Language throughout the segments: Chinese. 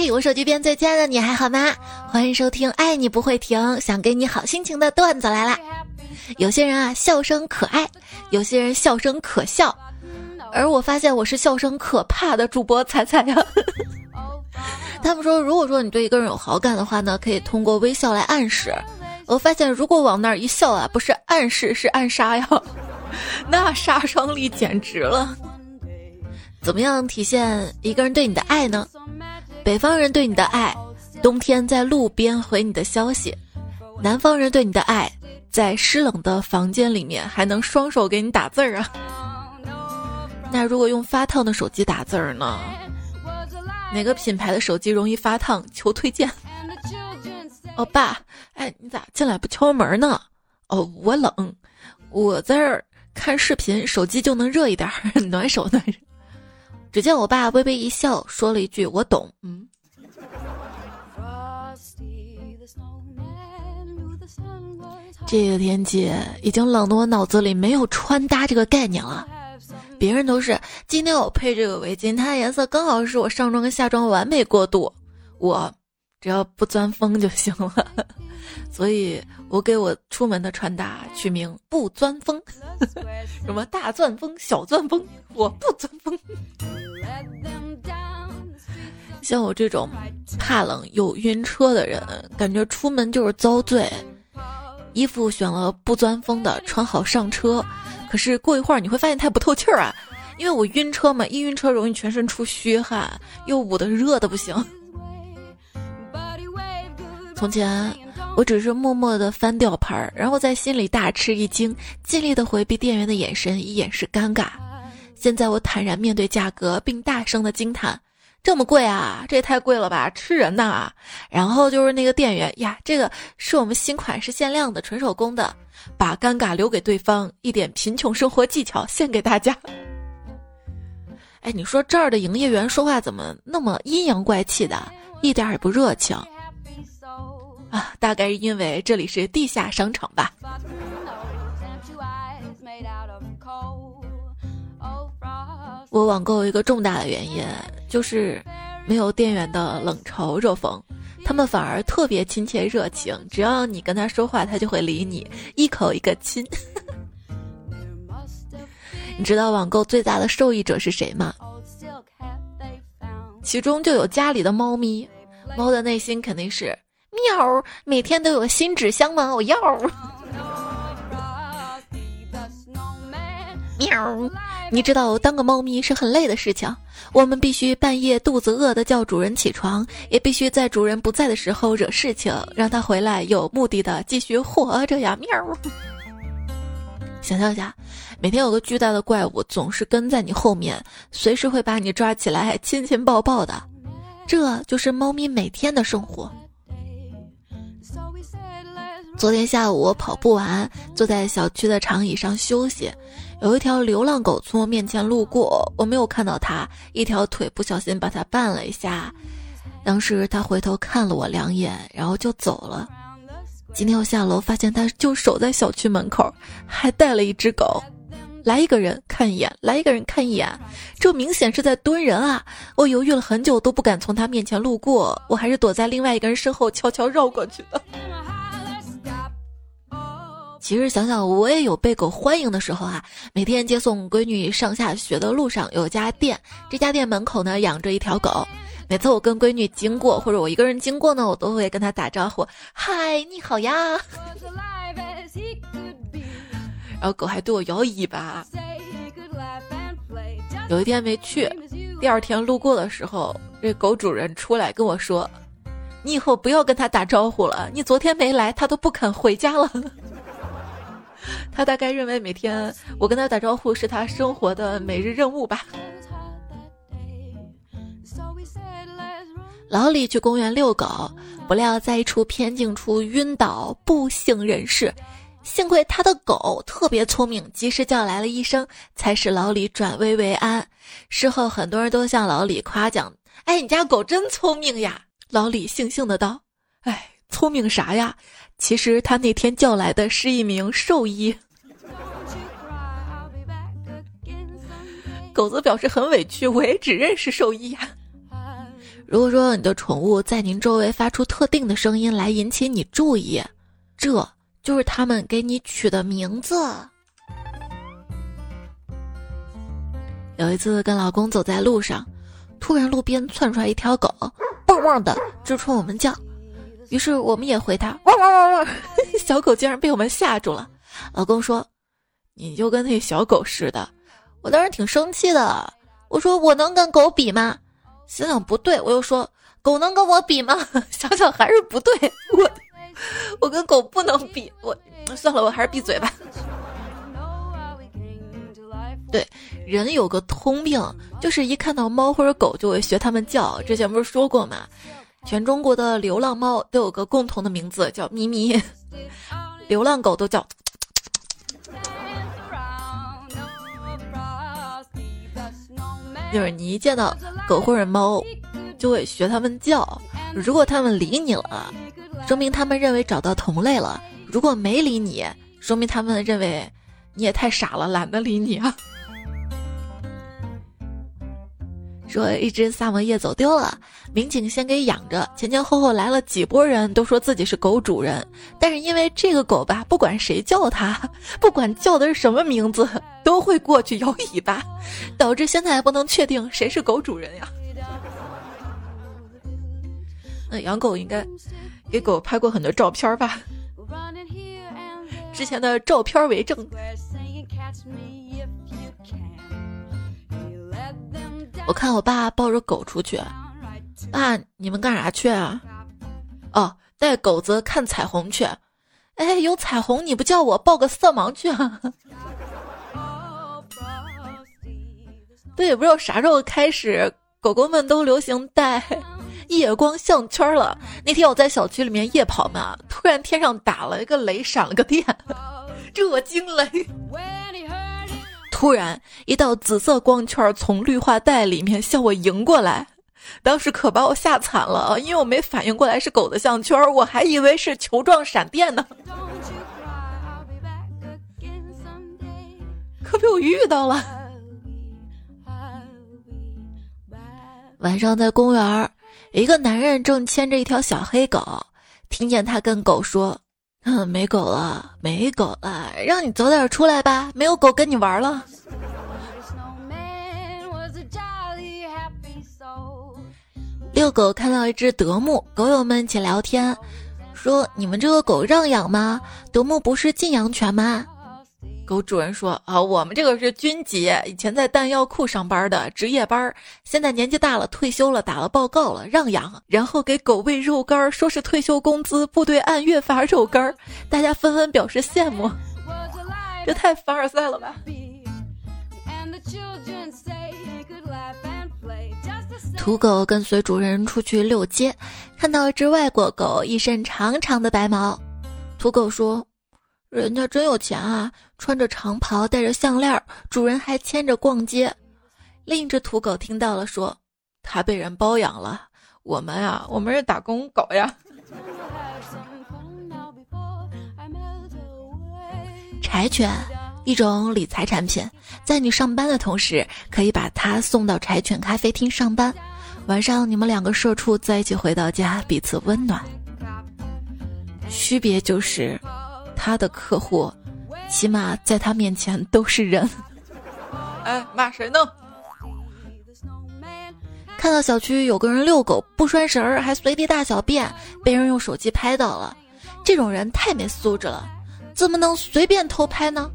嘿，我手机边最亲爱的你还好吗？欢迎收听《爱你不会停》，想给你好心情的段子来啦。有些人啊，笑声可爱；有些人笑声可笑。而我发现我是笑声可怕的主播彩彩呀。他们说，如果说你对一个人有好感的话呢，可以通过微笑来暗示。我发现，如果往那儿一笑啊，不是暗示，是暗杀呀，那杀伤力简直了。怎么样体现一个人对你的爱呢？北方人对你的爱，冬天在路边回你的消息；南方人对你的爱，在湿冷的房间里面还能双手给你打字儿啊。那如果用发烫的手机打字儿呢？哪个品牌的手机容易发烫？求推荐。哦，爸，哎，你咋进来不敲门呢？哦，我冷，我在这儿看视频，手机就能热一点，暖手暖。只见我爸微微一笑，说了一句：“我懂。”嗯。这个天气已经冷得我脑子里没有穿搭这个概念了。别人都是今天我配这个围巾，它的颜色刚好是我上妆跟下妆完美过渡。我只要不钻风就行了，所以我给我出门的穿搭取名“不钻风 ”，什么大钻风、小钻风，我不钻风。像我这种怕冷又晕车的人，感觉出门就是遭罪。衣服选了不钻风的，穿好上车。可是过一会儿你会发现它不透气儿啊，因为我晕车嘛，一晕车容易全身出虚汗，又捂得热的不行。从前我只是默默的翻吊牌，然后在心里大吃一惊，尽力的回避店员的眼神，以掩饰尴尬。现在我坦然面对价格，并大声的惊叹：“这么贵啊，这也太贵了吧，吃人呐！”然后就是那个店员呀，这个是我们新款式限量的，纯手工的。把尴尬留给对方，一点贫穷生活技巧献给大家。哎，你说这儿的营业员说话怎么那么阴阳怪气的，一点也不热情啊？大概是因为这里是地下商场吧。我网购一个重大的原因就是没有店员的冷嘲热讽。他们反而特别亲切热情，只要你跟他说话，他就会理你，一口一个亲。你知道网购最大的受益者是谁吗？其中就有家里的猫咪，猫的内心肯定是喵，每天都有新纸箱吗？我要。喵。你知道当个猫咪是很累的事情，我们必须半夜肚子饿的叫主人起床，也必须在主人不在的时候惹事情，让他回来有目的的继续活着呀！喵。想象一下，每天有个巨大的怪物总是跟在你后面，随时会把你抓起来亲亲抱抱的，这就是猫咪每天的生活。昨天下午我跑步完，坐在小区的长椅上休息。有一条流浪狗从我面前路过，我没有看到它，一条腿不小心把它绊了一下。当时它回头看了我两眼，然后就走了。今天我下楼发现它就守在小区门口，还带了一只狗。来一个人看一眼，来一个人看一眼，这明显是在蹲人啊！我犹豫了很久都不敢从它面前路过，我还是躲在另外一个人身后悄悄绕过去的。其实想想，我也有被狗欢迎的时候啊！每天接送闺女上下学的路上，有家店，这家店门口呢养着一条狗。每次我跟闺女经过，或者我一个人经过呢，我都会跟她打招呼：“嗨，你好呀！”然后狗还对我摇尾巴。有一天没去，第二天路过的时候，这狗主人出来跟我说：“你以后不要跟它打招呼了，你昨天没来，它都不肯回家了。”他大概认为每天我跟他打招呼是他生活的每日任务吧。老李去公园遛狗，不料在一处偏静处晕倒，不省人事。幸亏他的狗特别聪明，及时叫来了医生，才使老李转危为安。事后很多人都向老李夸奖：“哎，你家狗真聪明呀！”老李悻悻的道：“哎，聪明啥呀？”其实他那天叫来的是一名兽医。狗子表示很委屈，我也只认识兽医呀。如果说你的宠物在您周围发出特定的声音来引起你注意，这就是他们给你取的名字。有一次跟老公走在路上，突然路边窜出来一条狗，汪汪的直冲我们叫，于是我们也回它，汪汪汪汪。小狗竟然被我们吓住了。老公说：“你就跟那小狗似的。”我当时挺生气的，我说：“我能跟狗比吗？”想想不对，我又说：“狗能跟我比吗？” 想想还是不对，我我跟狗不能比。我算了，我还是闭嘴吧。对，人有个通病，就是一看到猫或者狗就会学它们叫。之前不是说过吗？全中国的流浪猫都有个共同的名字，叫咪咪。流浪狗都叫。就是你一见到狗或者猫，就会学它们叫。如果它们理你了，说明它们认为找到同类了；如果没理你，说明它们认为你也太傻了，懒得理你啊。说一只萨摩耶走丢了，民警先给养着，前前后后来了几波人，都说自己是狗主人。但是因为这个狗吧，不管谁叫它，不管叫的是什么名字，都会过去摇尾巴，导致现在还不能确定谁是狗主人呀。那养狗应该给狗拍过很多照片吧？之前的照片为证。我看我爸抱着狗出去，爸，你们干啥去啊？哦，带狗子看彩虹去。哎，有彩虹你不叫我抱个色盲去啊？对，也不知道啥时候开始，狗狗们都流行带夜光项圈了。那天我在小区里面夜跑嘛，突然天上打了一个雷，闪了个电，这我惊雷。突然，一道紫色光圈从绿化带里面向我迎过来，当时可把我吓惨了，因为我没反应过来是狗的项圈，我还以为是球状闪电呢，可被我遇到了。晚上在公园，一个男人正牵着一条小黑狗，听见他跟狗说。没狗了，没狗了，让你早点出来吧，没有狗跟你玩了。遛狗看到一只德牧，狗友们一起聊天，说：“你们这个狗让养吗？德牧不是禁养犬吗？”狗主人说：“啊，我们这个是军级，以前在弹药库上班的值夜班，现在年纪大了，退休了，打了报告了，让养。然后给狗喂肉干，说是退休工资，部队按月发肉干，大家纷纷表示羡慕。这太凡尔赛了吧！”土狗跟随主人出去遛街，看到一只外国狗，一身长长的白毛。土狗说。人家真有钱啊，穿着长袍，戴着项链，主人还牵着逛街。另一只土狗听到了，说：“他被人包养了。我们啊，我们是打工狗呀。”柴犬，一种理财产品，在你上班的同时，可以把它送到柴犬咖啡厅上班。晚上你们两个社畜在一起回到家，彼此温暖。区别就是。他的客户，起码在他面前都是人。哎，骂谁呢？看到小区有个人遛狗不拴绳儿，还随地大小便，被人用手机拍到了。这种人太没素质了，怎么能随便偷拍呢？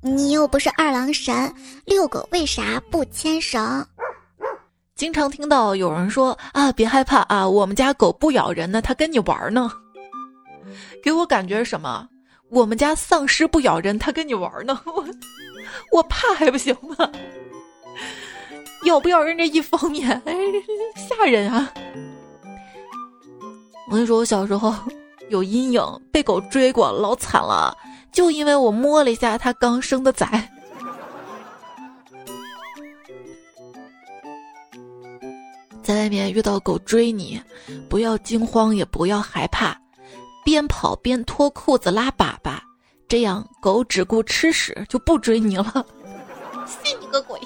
你又不是二郎神，遛狗为啥不牵绳？经常听到有人说啊，别害怕啊，我们家狗不咬人呢，它跟你玩呢。给我感觉什么？我们家丧尸不咬人，它跟你玩呢。我我怕还不行吗？咬不咬人这一方面，哎，吓人啊！我跟你说，我小时候有阴影，被狗追过，老惨了，就因为我摸了一下它刚生的崽。在外面遇到狗追你，不要惊慌，也不要害怕，边跑边脱裤子拉粑粑，这样狗只顾吃屎就不追你了。信你个鬼！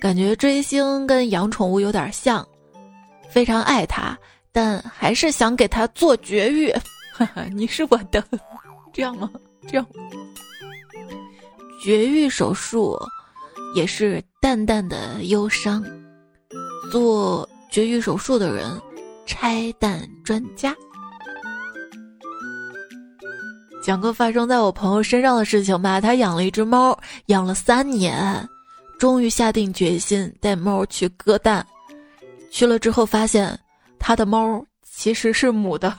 感觉追星跟养宠物有点像，非常爱它，但还是想给它做绝育。哈哈，你是我的，这样吗？这样。绝育手术也是淡淡的忧伤。做绝育手术的人，拆弹专家。讲个发生在我朋友身上的事情吧。他养了一只猫，养了三年，终于下定决心带猫去割蛋。去了之后发现，他的猫其实是母的。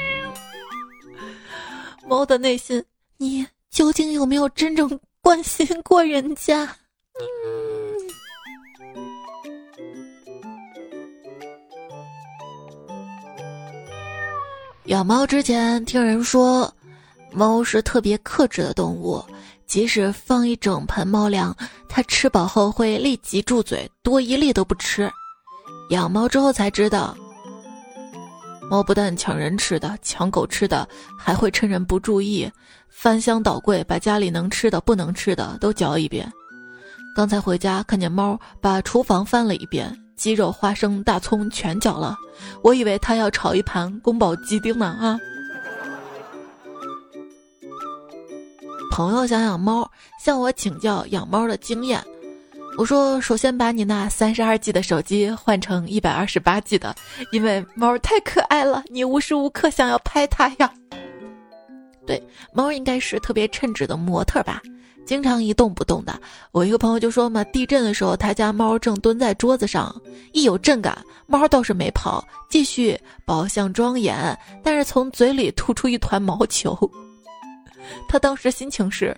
猫的内心，你究竟有没有真正关心过人家？养猫之前听人说，猫是特别克制的动物，即使放一整盆猫粮，它吃饱后会立即住嘴，多一粒都不吃。养猫之后才知道，猫不但抢人吃的、抢狗吃的，还会趁人不注意翻箱倒柜，把家里能吃的、不能吃的都嚼一遍。刚才回家看见猫把厨房翻了一遍。鸡肉、花生、大葱全搅了，我以为他要炒一盘宫保鸡丁呢啊！朋友想养猫，向我请教养猫的经验。我说：首先把你那三十二 G 的手机换成一百二十八 G 的，因为猫太可爱了，你无时无刻想要拍它呀。对，猫应该是特别称职的模特吧。经常一动不动的，我一个朋友就说嘛，地震的时候他家猫正蹲在桌子上，一有震感，猫倒是没跑，继续宝相庄严，但是从嘴里吐出一团毛球。他当时心情是，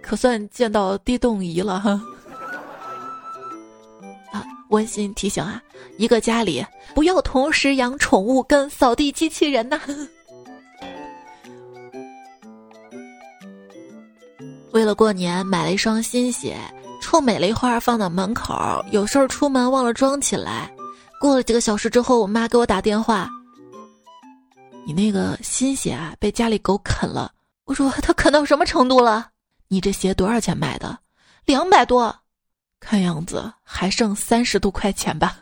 可算见到地动仪了哈。啊，温馨提醒啊，一个家里不要同时养宠物跟扫地机器人呐。为了过年买了一双新鞋，臭美了一会儿放到门口，有事儿出门忘了装起来。过了几个小时之后，我妈给我打电话：“你那个新鞋啊，被家里狗啃了。”我说：“它啃到什么程度了？你这鞋多少钱买的？两百多，看样子还剩三十多块钱吧。”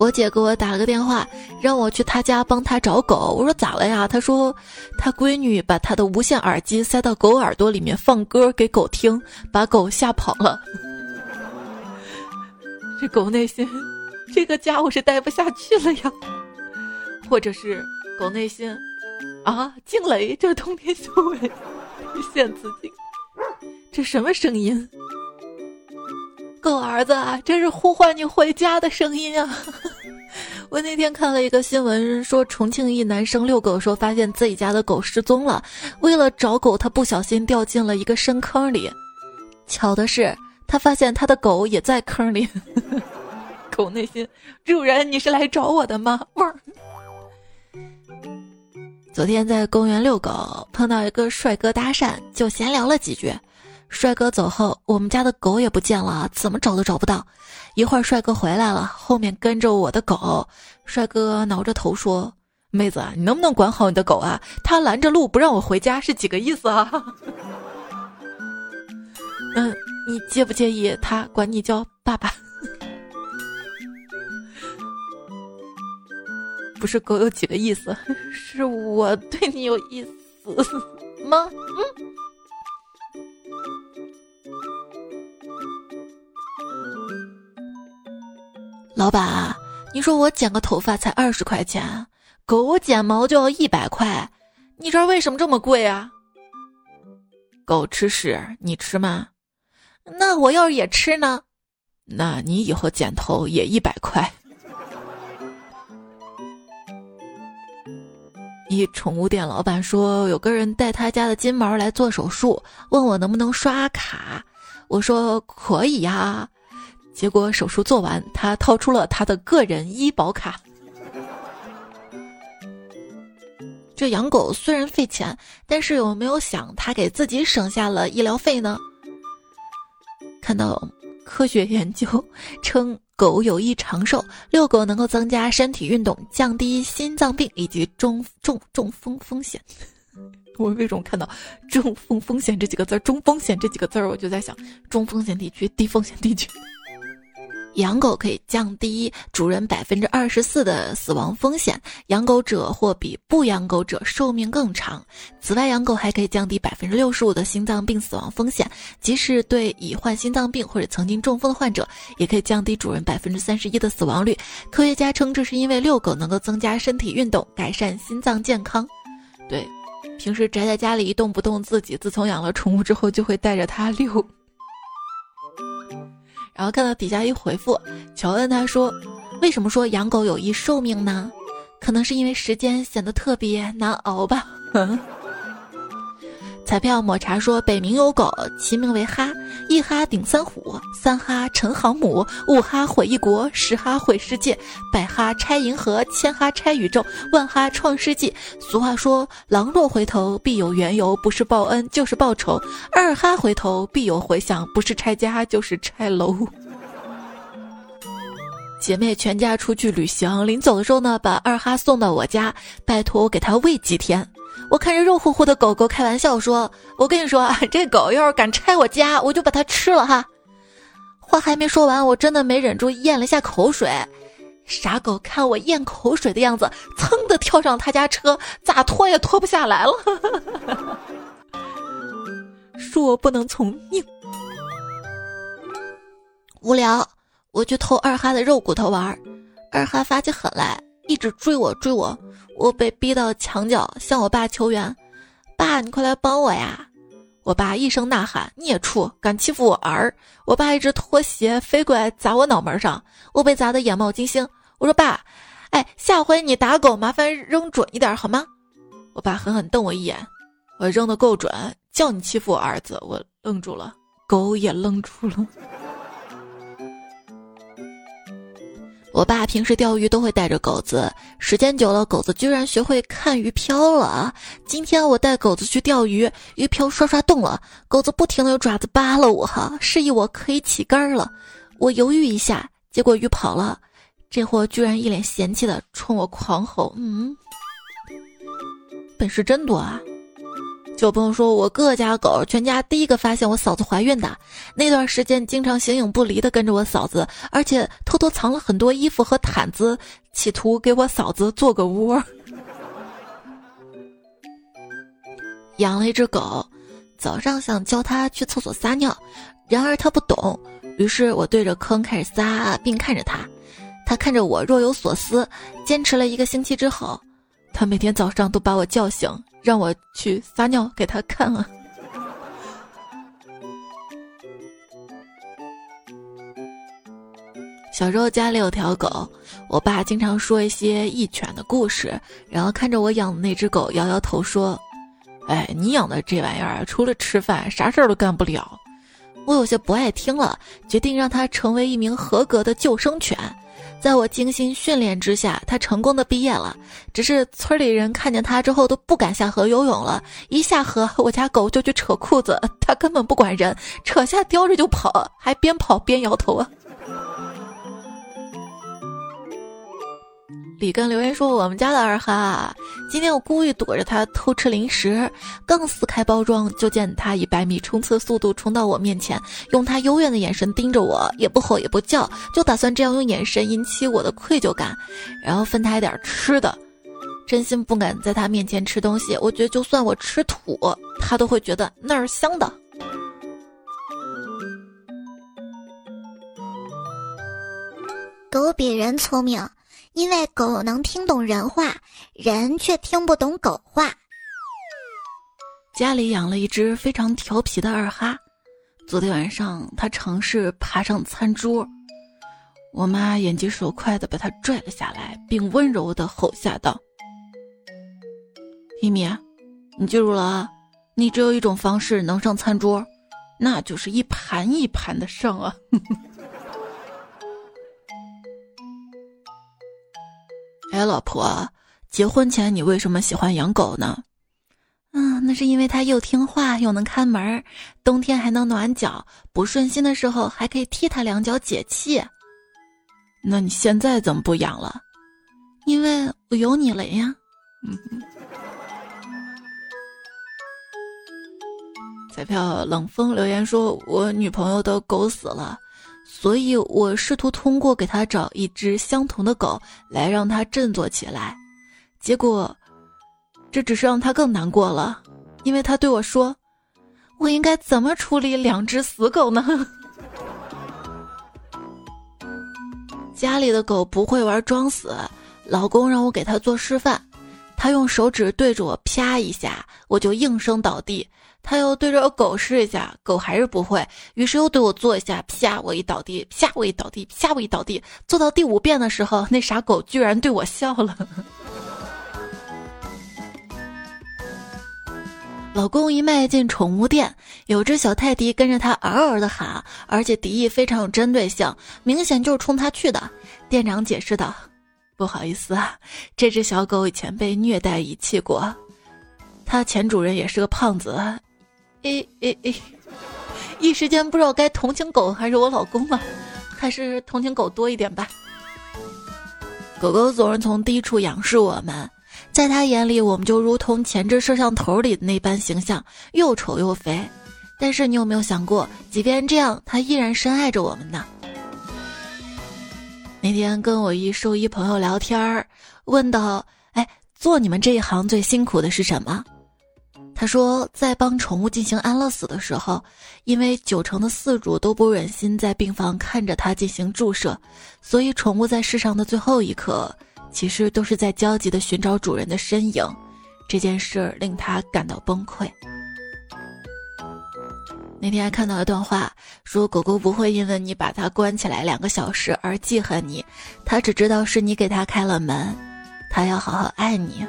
我姐给我打了个电话，让我去她家帮她找狗。我说咋了呀？她说她闺女把她的无线耳机塞到狗耳朵里面放歌给狗听，把狗吓跑了。这狗内心，这个家我是待不下去了呀。或者是狗内心，啊，惊雷，这冬天修为现自己，这什么声音？狗儿子，这是呼唤你回家的声音啊！我那天看了一个新闻，说重庆一男生遛狗，说发现自己家的狗失踪了。为了找狗，他不小心掉进了一个深坑里。巧的是，他发现他的狗也在坑里。狗内心，主人，你是来找我的吗？味。昨天在公园遛狗，碰到一个帅哥搭讪，就闲聊了几句。帅哥走后，我们家的狗也不见了，怎么找都找不到。一会儿帅哥回来了，后面跟着我的狗。帅哥挠着头说：“妹子，你能不能管好你的狗啊？它拦着路不让我回家，是几个意思啊？” 嗯，你介不介意他管你叫爸爸？不是狗有几个意思，是我对你有意思吗？嗯。老板，你说我剪个头发才二十块钱，狗剪毛就要一百块，你这儿为什么这么贵啊？狗吃屎，你吃吗？那我要是也吃呢？那你以后剪头也一百块。一宠物店老板说，有个人带他家的金毛来做手术，问我能不能刷卡，我说可以呀。结果手术做完，他掏出了他的个人医保卡。这养狗虽然费钱，但是有没有想他给自己省下了医疗费呢？看到科学研究称，狗有益长寿，遛狗能够增加身体运动，降低心脏病以及中中中风风险。我为什么看到中风风险这几个字儿，中风险这几个字儿，我就在想中风险地区、低风险地区。养狗可以降低主人百分之二十四的死亡风险，养狗者或比不养狗者寿命更长。此外，养狗还可以降低百分之六十五的心脏病死亡风险，即使对已患心脏病或者曾经中风的患者，也可以降低主人百分之三十一的死亡率。科学家称，这是因为遛狗能够增加身体运动，改善心脏健康。对，平时宅在家里一动不动，自己自从养了宠物之后，就会带着它遛。然后看到底下一回复，乔恩他说：“为什么说养狗有益寿命呢？可能是因为时间显得特别难熬吧。”嗯彩票抹茶说：“北冥有狗，其名为哈，一哈顶三虎，三哈沉航母，五哈毁一国，十哈毁世界，百哈拆银河，千哈拆宇宙，万哈创世纪。俗话说，狼若回头，必有缘由，不是报恩就是报仇。二哈回头，必有回响，不是拆家就是拆楼。”姐妹全家出去旅行，临走的时候呢，把二哈送到我家，拜托我给它喂几天。我看着肉乎乎的狗狗，开玩笑说：“我跟你说，这狗要是敢拆我家，我就把它吃了哈。”话还没说完，我真的没忍住咽了下口水。傻狗看我咽口水的样子，噌的跳上他家车，咋拖也拖不下来了。恕我不能从命。无聊，我去偷二哈的肉骨头玩，二哈发起狠来。一直追我追我，我被逼到墙角，向我爸求援：“爸，你快来帮我呀！”我爸一声呐喊：“孽畜，敢欺负我儿！”我爸一只拖鞋飞过来砸我脑门上，我被砸得眼冒金星。我说：“爸，哎，下回你打狗麻烦扔准一点好吗？”我爸狠狠瞪我一眼，我扔的够准，叫你欺负我儿子，我愣住了，狗也愣住了。我爸平时钓鱼都会带着狗子，时间久了，狗子居然学会看鱼漂了。今天我带狗子去钓鱼，鱼漂刷刷动了，狗子不停的用爪子扒拉我，哈，示意我可以起竿了。我犹豫一下，结果鱼跑了，这货居然一脸嫌弃的冲我狂吼：“嗯，本事真多啊！”就朋友说，我哥哥家狗全家第一个发现我嫂子怀孕的那段时间，经常形影不离的跟着我嫂子，而且偷偷藏了很多衣服和毯子，企图给我嫂子做个窝。养了一只狗，早上想教它去厕所撒尿，然而它不懂，于是我对着坑开始撒，并看着它，它看着我若有所思。坚持了一个星期之后，他每天早上都把我叫醒。让我去撒尿给他看啊！小时候家里有条狗，我爸经常说一些义犬的故事，然后看着我养的那只狗，摇摇头说：“哎，你养的这玩意儿除了吃饭，啥事儿都干不了。”我有些不爱听了，决定让它成为一名合格的救生犬。在我精心训练之下，他成功的毕业了。只是村里人看见他之后都不敢下河游泳了，一下河，我家狗就去扯裤子，他根本不管人，扯下叼着就跑，还边跑边摇头啊。里根留言说：“我们家的二哈，今天我故意躲着它偷吃零食，刚撕开包装，就见它以百米冲刺速度冲到我面前，用它幽怨的眼神盯着我，也不吼也不叫，就打算这样用眼神引起我的愧疚感，然后分它一点吃的。真心不敢在它面前吃东西，我觉得就算我吃土，它都会觉得那儿香的。狗比人聪明。”因为狗能听懂人话，人却听不懂狗话。家里养了一只非常调皮的二哈，昨天晚上它尝试爬上餐桌，我妈眼疾手快的把它拽了下来，并温柔的吼下道：“一米，你记住了啊，你只有一种方式能上餐桌，那就是一盘一盘的上啊。”哎，老婆，结婚前你为什么喜欢养狗呢？嗯，那是因为它又听话又能看门，冬天还能暖脚，不顺心的时候还可以踢它两脚解气。那你现在怎么不养了？因为我有你了呀。嗯。彩票冷风留言说：“我女朋友的狗死了，所以我试图通过给他找一只相同的狗来让他振作起来。结果，这只是让他更难过了，因为他对我说：‘我应该怎么处理两只死狗呢？’ 家里的狗不会玩装死，老公让我给他做示范，他用手指对着我啪一下，我就应声倒地。”他又对着狗试一下，狗还是不会，于是又对我做一下，啪我一倒地，啪我一倒地，啪我一倒地。做到第五遍的时候，那傻狗居然对我笑了。老公一迈进宠物店，有只小泰迪跟着他嗷嗷的喊，而且敌意非常有针对性，明显就是冲他去的。店长解释道：“不好意思啊，这只小狗以前被虐待遗弃过，它前主人也是个胖子。”诶诶诶！一时间不知道该同情狗还是我老公了，还是同情狗多一点吧。狗狗总是从低处仰视我们，在他眼里，我们就如同前置摄像头里的那般形象，又丑又肥。但是你有没有想过，即便这样，他依然深爱着我们呢？那天跟我一兽医朋友聊天儿，问到：“哎，做你们这一行最辛苦的是什么？”他说，在帮宠物进行安乐死的时候，因为九成的饲主都不忍心在病房看着它进行注射，所以宠物在世上的最后一刻，其实都是在焦急地寻找主人的身影。这件事令他感到崩溃。那天还看到一段话，说狗狗不会因为你把它关起来两个小时而记恨你，它只知道是你给它开了门，它要好好爱你。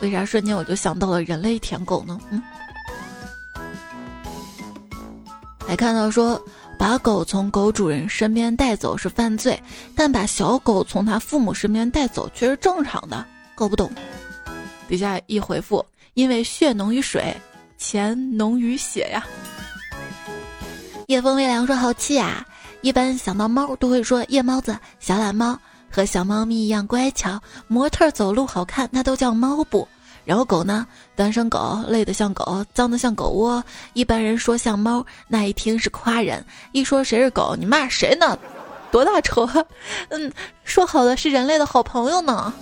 为啥瞬间我就想到了人类舔狗呢？嗯，还看到说把狗从狗主人身边带走是犯罪，但把小狗从他父母身边带走却是正常的，搞不懂。底下一回复，因为血浓于水，钱浓于血呀。夜风微凉说好气啊！一般想到猫都会说夜猫子、小懒猫，和小猫咪一样乖巧，模特走路好看，那都叫猫步？然后狗呢？单身狗累得像狗，脏得像狗窝。一般人说像猫，那一听是夸人；一说谁是狗，你骂谁呢？多大仇啊？嗯，说好的是人类的好朋友呢。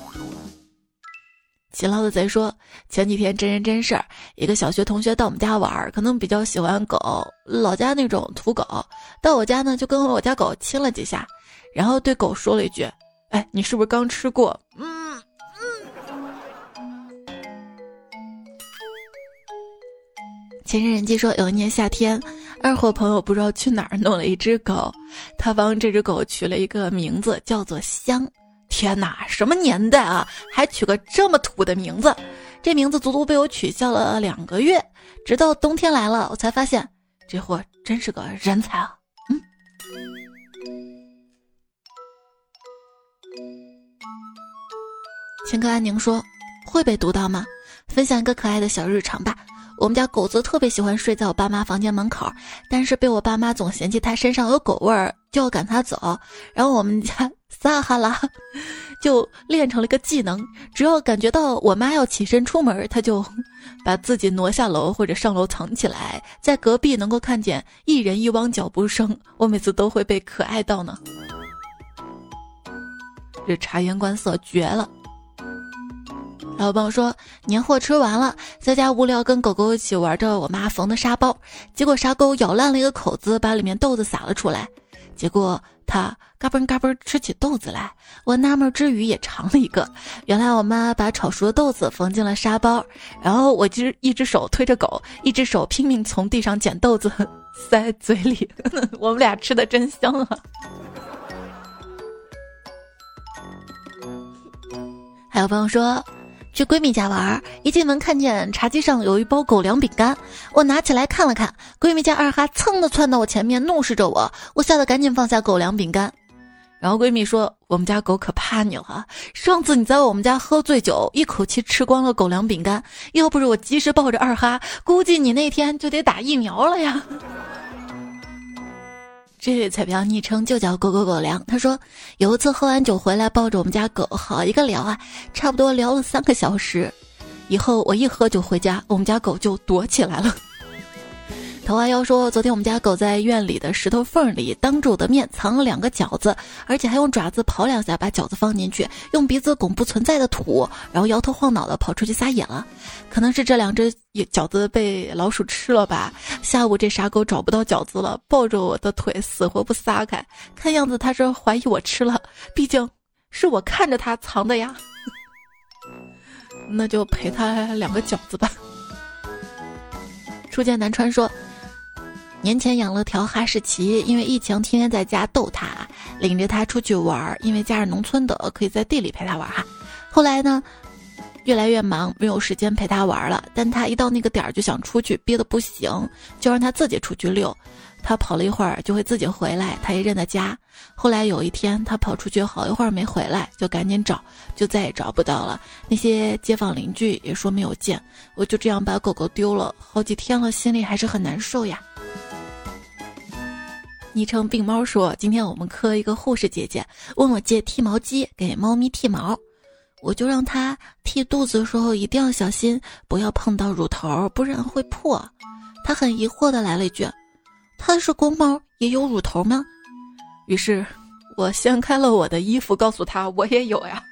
勤劳的贼说，前几天真人真事儿，一个小学同学到我们家玩，可能比较喜欢狗，老家那种土狗，到我家呢就跟我家狗亲了几下，然后对狗说了一句：“哎，你是不是刚吃过？”嗯嗯。前人人记说，有一年夏天，二货朋友不知道去哪儿弄了一只狗，他帮这只狗取了一个名字，叫做香。天哪，什么年代啊，还取个这么土的名字？这名字足足被我取笑了两个月，直到冬天来了，我才发现这货真是个人才啊！嗯。情歌安宁说，会被读到吗？分享一个可爱的小日常吧。我们家狗子特别喜欢睡在我爸妈房间门口，但是被我爸妈总嫌弃它身上有狗味儿，就要赶它走。然后我们家撒哈拉就练成了一个技能，只要感觉到我妈要起身出门，它就把自己挪下楼或者上楼藏起来，在隔壁能够看见一人一汪脚步声。我每次都会被可爱到呢。这察言观色绝了。老朋友说年货吃完了，在家无聊，跟狗狗一起玩着我妈缝的沙包，结果沙沟咬烂了一个口子，把里面豆子撒了出来。结果它嘎嘣嘎嘣吃起豆子来，我纳闷之余也尝了一个，原来我妈把炒熟的豆子缝进了沙包，然后我只一只手推着狗，一只手拼命从地上捡豆子 塞嘴里，我们俩吃的真香啊！还有朋友说。去闺蜜家玩，一进门看见茶几上有一包狗粮饼干，我拿起来看了看，闺蜜家二哈蹭的窜到我前面，怒视着我，我吓得赶紧放下狗粮饼干。然后闺蜜说：“我们家狗可怕你了，上次你在我们家喝醉酒，一口气吃光了狗粮饼干，要不是我及时抱着二哈，估计你那天就得打疫苗了呀。”这位彩票昵称就叫狗狗狗粮。他说，有一次喝完酒回来，抱着我们家狗，好一个聊啊，差不多聊了三个小时。以后我一喝酒回家，我们家狗就躲起来了。桃花妖说：“昨天我们家狗在院里的石头缝里，当着我的面藏了两个饺子，而且还用爪子刨两下把饺子放进去，用鼻子拱不存在的土，然后摇头晃脑的跑出去撒野了。可能是这两只饺子被老鼠吃了吧。下午这傻狗找不到饺子了，抱着我的腿死活不撒开，看样子它是怀疑我吃了，毕竟是我看着它藏的呀。那就赔他两个饺子吧。”初见南川说。年前养了条哈士奇，因为疫情天天在家逗它，领着它出去玩儿。因为家是农村的，可以在地里陪它玩哈。后来呢，越来越忙，没有时间陪它玩了。但它一到那个点儿就想出去，憋得不行，就让它自己出去溜。它跑了一会儿就会自己回来，它也认得家。后来有一天，它跑出去好一会儿没回来，就赶紧找，就再也找不到了。那些街坊邻居也说没有见。我就这样把狗狗丢了好几天了，心里还是很难受呀。昵称病猫说：“今天我们科一个护士姐姐问我借剃毛机给猫咪剃毛，我就让她剃肚子的时候一定要小心，不要碰到乳头，不然会破。”她很疑惑的来了一句：“它是公猫也有乳头吗？”于是，我掀开了我的衣服，告诉她我也有呀。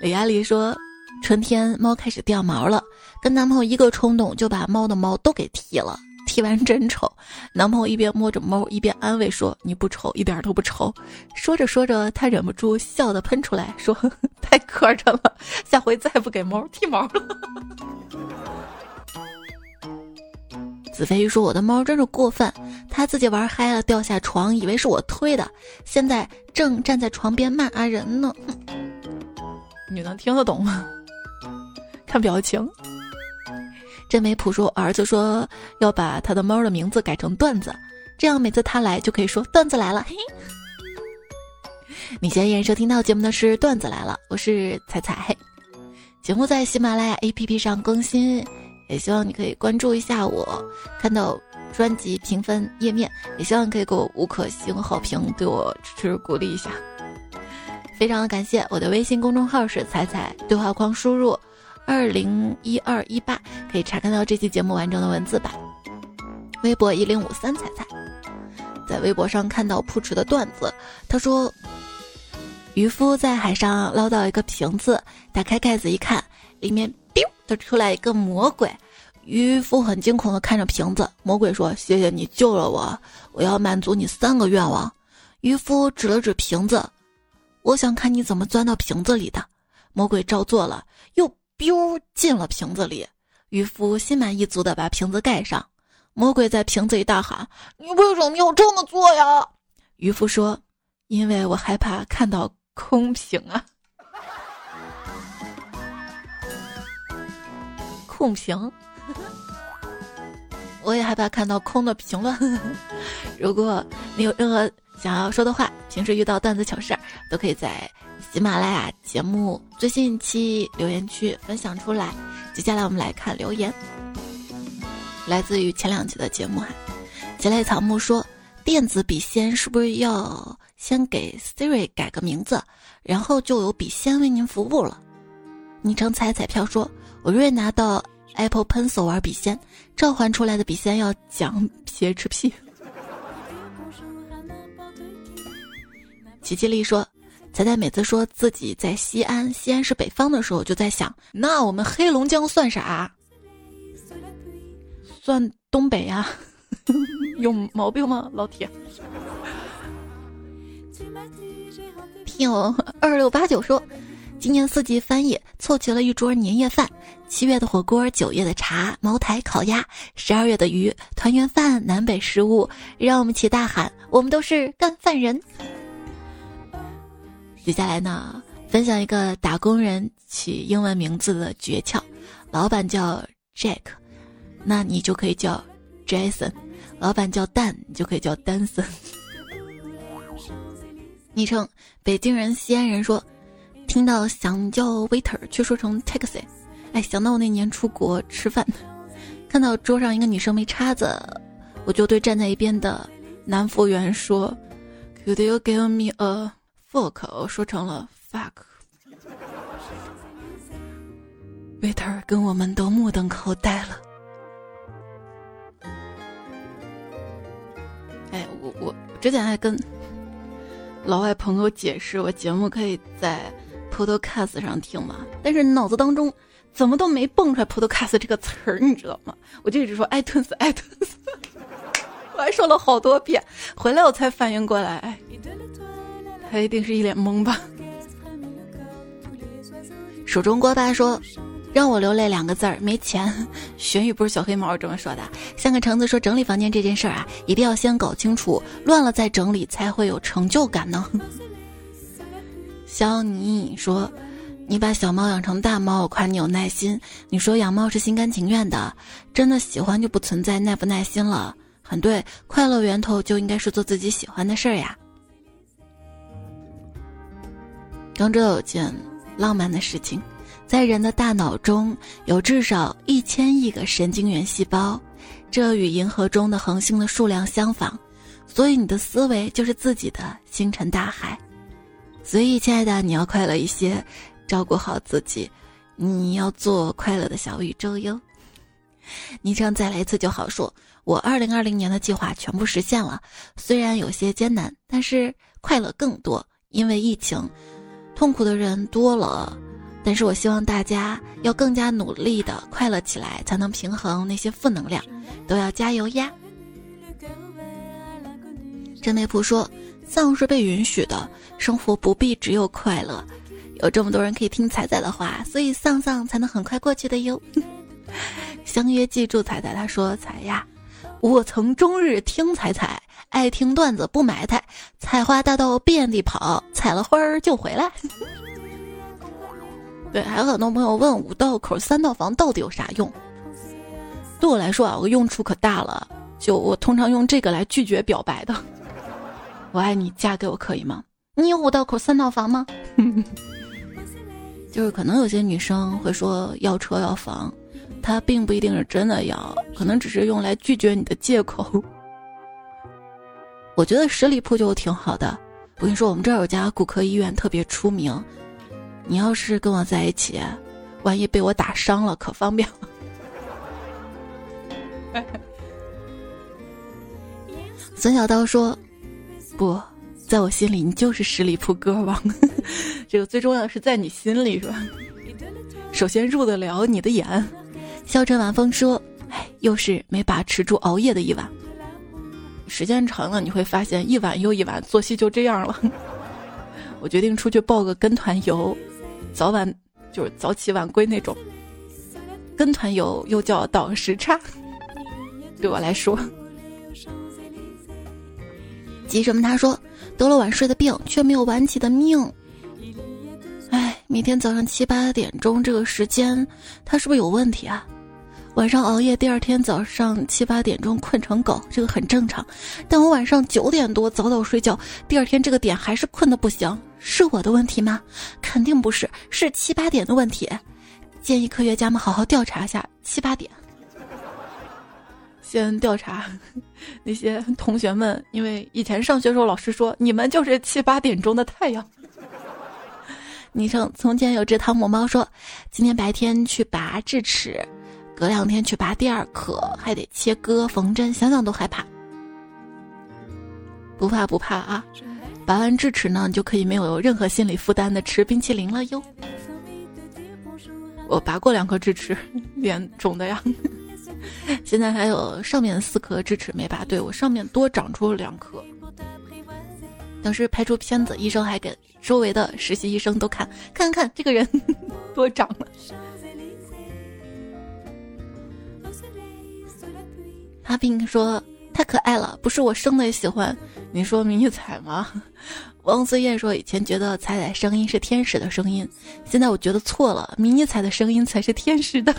李亚丽说：“春天猫开始掉毛了。”跟男朋友一个冲动，就把猫的毛都给剃了。剃完真丑，男朋友一边摸着猫，一边安慰说：“你不丑，一点都不丑。”说着说着，他忍不住笑的喷出来，说：“太磕碜了，下回再不给猫剃毛了。”子飞鱼说：“我的猫真是过分，它自己玩嗨了，掉下床，以为是我推的，现在正站在床边骂阿仁呢。”你能听得懂吗？看表情。真没谱说，儿子说要把他的猫的名字改成段子，这样每次他来就可以说段子来了。嘿，你现在依然收听到节目的是段子来了，我是彩彩。节目在喜马拉雅 APP 上更新，也希望你可以关注一下我，看到专辑评分页面，也希望你可以给我五颗星好评，对我支持鼓励一下。非常的感谢我的微信公众号是彩彩，对话框输入。二零一二一八可以查看到这期节目完整的文字版。微博一零五三彩彩，在微博上看到扑哧的段子，他说：渔夫在海上捞到一个瓶子，打开盖子一看，里面 biu 的出来一个魔鬼。渔夫很惊恐的看着瓶子，魔鬼说：“谢谢你救了我，我要满足你三个愿望。”渔夫指了指瓶子，我想看你怎么钻到瓶子里的。魔鬼照做了，丢进了瓶子里，渔夫心满意足的把瓶子盖上。魔鬼在瓶子里大喊：“你为什么要这么做呀？”渔夫说：“因为我害怕看到空瓶啊，空瓶。我也害怕看到空的评论。如果你有任何想要说的话，平时遇到段子糗事儿，都可以在。”喜马拉雅节目最新一期留言区分享出来。接下来我们来看留言，来自于前两期的节目哈。杰类草木说：“电子笔仙是不是要先给 Siri 改个名字，然后就有笔仙为您服务了？”昵称彩彩票说：“我瑞拿到 Apple Pencil 玩笔仙，召唤出来的笔仙要讲撇吃屁。”奇奇丽说。彩彩每次说自己在西安，西安是北方的时候，就在想，那我们黑龙江算啥？算东北呀？有毛病吗，老铁？听二六八九说，今年四季翻译凑齐了一桌年夜饭：七月的火锅，九月的茶，茅台烤鸭，十二月的鱼，团圆饭，南北食物，让我们齐大喊：我们都是干饭人！接下来呢，分享一个打工人起英文名字的诀窍：老板叫 Jack，那你就可以叫 Jason；老板叫蛋，你就可以叫丹森。昵称北京人、西安人说，听到想叫 waiter 却说成 taxi，哎，想到我那年出国吃饭，看到桌上一个女生没叉子，我就对站在一边的男服务员说：“Could you give me a？” fuck，我说成了 fuck。维特儿跟我们都目瞪口呆了。哎，我我之前还跟老外朋友解释，我节目可以在 Podcast 上听嘛，但是脑子当中怎么都没蹦出来 Podcast 这个词儿，你知道吗？我就一直说 iTunes，iTunes，我还说了好多遍，回来我才反应过来，哎，他一定是一脸懵吧。手中锅巴说。让我流泪两个字儿，没钱。玄宇不是小黑猫这么说的。像个橙子说整理房间这件事儿啊，一定要先搞清楚，乱了再整理才会有成就感呢。肖妮说，你把小猫养成大猫，我夸你有耐心。你说养猫是心甘情愿的，真的喜欢就不存在耐不耐心了。很对，快乐源头就应该是做自己喜欢的事儿呀。刚知道有件浪漫的事情。在人的大脑中有至少一千亿个神经元细胞，这与银河中的恒星的数量相仿，所以你的思维就是自己的星辰大海。所以，亲爱的，你要快乐一些，照顾好自己，你要做快乐的小宇宙哟。昵称再来一次就好说，我二零二零年的计划全部实现了，虽然有些艰难，但是快乐更多，因为疫情，痛苦的人多了。但是我希望大家要更加努力的快乐起来，才能平衡那些负能量，都要加油呀！真内普说：“丧是被允许的，生活不必只有快乐。有这么多人可以听彩彩的话，所以丧丧才能很快过去的哟。”相约记住彩彩，他说：“彩呀，我曾终日听彩彩，爱听段子不埋汰，采花大盗遍地跑，采了花儿就回来。”对，还有很多朋友问五道口三套房到底有啥用？对我来说啊，我用处可大了。就我通常用这个来拒绝表白的。我爱你，嫁给我可以吗？你有五道口三套房吗？就是可能有些女生会说要车要房，她并不一定是真的要，可能只是用来拒绝你的借口。我觉得十里铺就挺好的。我跟你说，我们这儿有家骨科医院特别出名。你要是跟我在一起，万一被我打伤了，可方便了。孙小刀说：“不在我心里，你就是十里铺歌王。这个最重要是在你心里，是吧？首先入得了你的眼。”笑着晚风说：“哎，又是没把持住熬夜的一晚。时间长了，你会发现一晚又一晚，作息就这样了。我决定出去报个跟团游。”早晚就是早起晚归那种，跟团游又叫倒时差，对我来说，急什么？他说得了晚睡的病，却没有晚起的命。哎，每天早上七八点钟这个时间，他是不是有问题啊？晚上熬夜，第二天早上七八点钟困成狗，这个很正常。但我晚上九点多早早睡觉，第二天这个点还是困的不行。是我的问题吗？肯定不是，是七八点的问题。建议科学家们好好调查一下七八点。先调查 那些同学们，因为以前上学时候老师说你们就是七八点钟的太阳。昵称从前有只汤姆猫说，今天白天去拔智齿，隔两天去拔第二颗，还得切割缝针，想想都害怕。不怕不怕啊！拔完智齿呢，就可以没有任何心理负担的吃冰淇淋了哟。我拔过两颗智齿，脸肿的呀。现在还有上面四颗智齿没拔，对我上面多长出了两颗。当时拍出片子，医生还给周围的实习医生都看，看看这个人 多长了。阿斌说。太可爱了，不是我生的也喜欢。你说迷你彩吗？汪思燕说以前觉得彩彩声音是天使的声音，现在我觉得错了，迷你彩的声音才是天使的。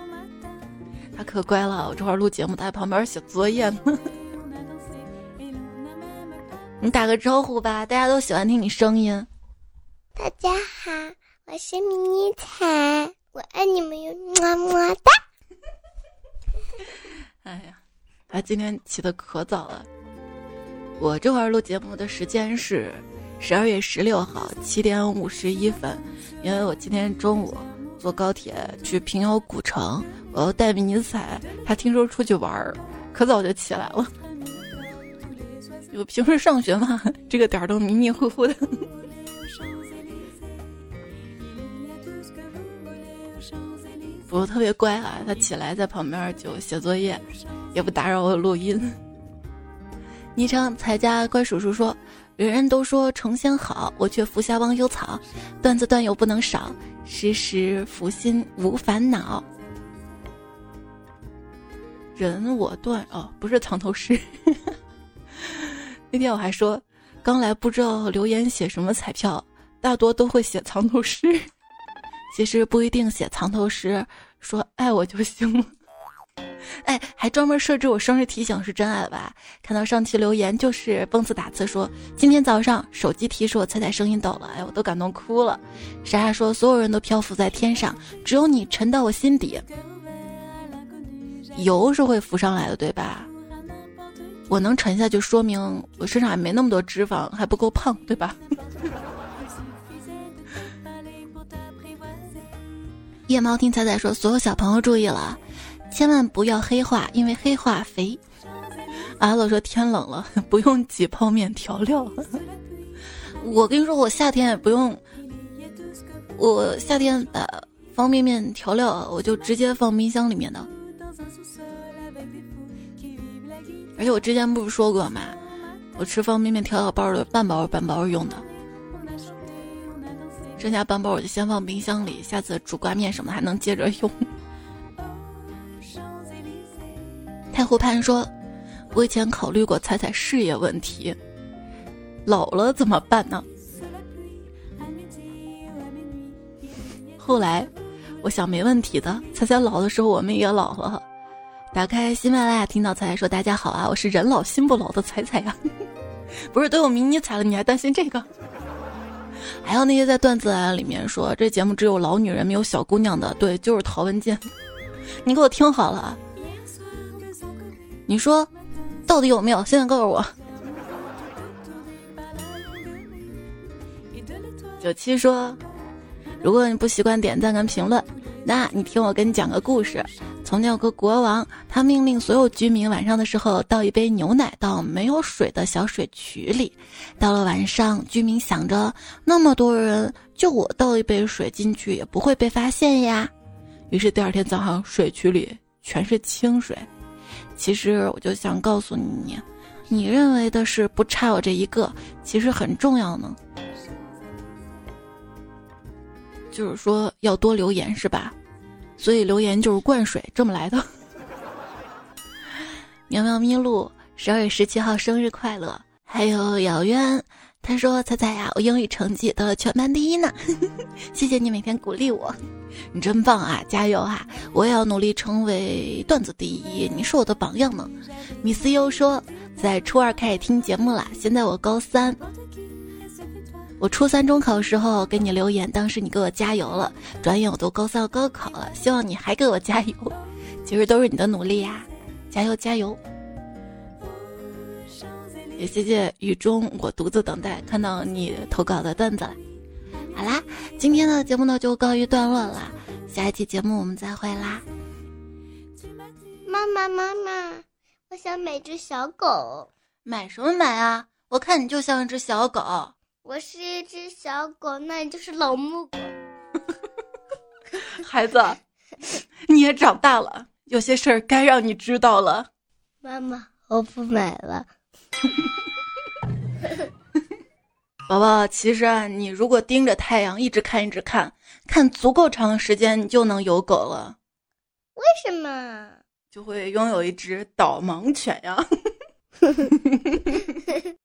他可乖了，我这会儿录节目，他在旁边写作业呢。你打个招呼吧，大家都喜欢听你声音。大家好，我是迷你彩，我爱你们哟，么么哒。哎呀。他今天起的可早了。我这会儿录节目的时间是十二月十六号七点五十一分，因为我今天中午坐高铁去平遥古城，我要带迷你彩，他听说出去玩儿，可早就起来了。我平时上学嘛，这个点儿都迷迷糊糊的。不过特别乖啊，他起来在旁边就写作业，也不打扰我录音。昵称才家乖叔叔说：“人人都说成仙好，我却服下忘忧草。段子段友不能少，时时福心无烦恼。”人我断哦，不是藏头诗。那天我还说，刚来不知道留言写什么彩票，大多都会写藏头诗。其实不一定写藏头诗，说爱我就行了。哎，还专门设置我生日提醒是真爱吧？看到上期留言就是蹦次打字说，今天早上手机提示我彩彩声音抖了，哎，我都感动哭了。莎莎说，所有人都漂浮在天上，只有你沉到我心底。油是会浮上来的，对吧？我能沉下去，说明我身上还没那么多脂肪，还不够胖，对吧？夜猫听彩彩说，所有小朋友注意了。千万不要黑化，因为黑化肥。阿乐说天冷了，不用挤泡面调料。我跟你说，我夏天也不用，我夏天把方便面调料我就直接放冰箱里面的。而且我之前不是说过吗？我吃方便面调料包的半包半包用的，剩下半包我就先放冰箱里，下次煮挂面什么还能接着用。太湖畔说：“我以前考虑过彩彩事业问题，老了怎么办呢？后来我想没问题的，彩彩老的时候我们也老了。打开喜马拉雅，听到彩彩说：‘大家好啊，我是人老心不老的彩彩呀。’不是都有迷你彩了，你还担心这个？还有那些在段子里面说这节目只有老女人没有小姑娘的，对，就是陶文静。你给我听好了。”你说，到底有没有？现在告诉我。九七说，如果你不习惯点赞跟评论，那你听我给你讲个故事。从前有个国王，他命令所有居民晚上的时候倒一杯牛奶到没有水的小水渠里。到了晚上，居民想着，那么多人，就我倒一杯水进去也不会被发现呀。于是第二天早上，水渠里全是清水。其实我就想告诉你，你认为的是不差我这一个，其实很重要呢。就是说要多留言是吧？所以留言就是灌水这么来的。喵喵咪路十二月十七号生日快乐！还有遥远。他说：“彩彩呀，我英语成绩得了全班第一呢，谢谢你每天鼓励我，你真棒啊，加油啊！我也要努力成为段子第一，你是我的榜样呢。”米思优说：“在初二开始听节目啦，现在我高三，我初三中考时候给你留言，当时你给我加油了，转眼我都高三要高考了，希望你还给我加油，其实都是你的努力呀，加油加油！”也谢谢雨中我独自等待看到你投稿的段子。好啦，今天的节目呢就告一段落啦，下一期节目我们再会啦。妈妈妈妈，我想买只小狗。买什么买啊？我看你就像一只小狗。我是一只小狗，那你就是老母狗。孩子，你也长大了，有些事儿该让你知道了。妈妈，我不买了。宝宝，其实啊，你如果盯着太阳一直看，一直看，看足够长的时间，你就能有狗了。为什么？就会拥有一只导盲犬呀。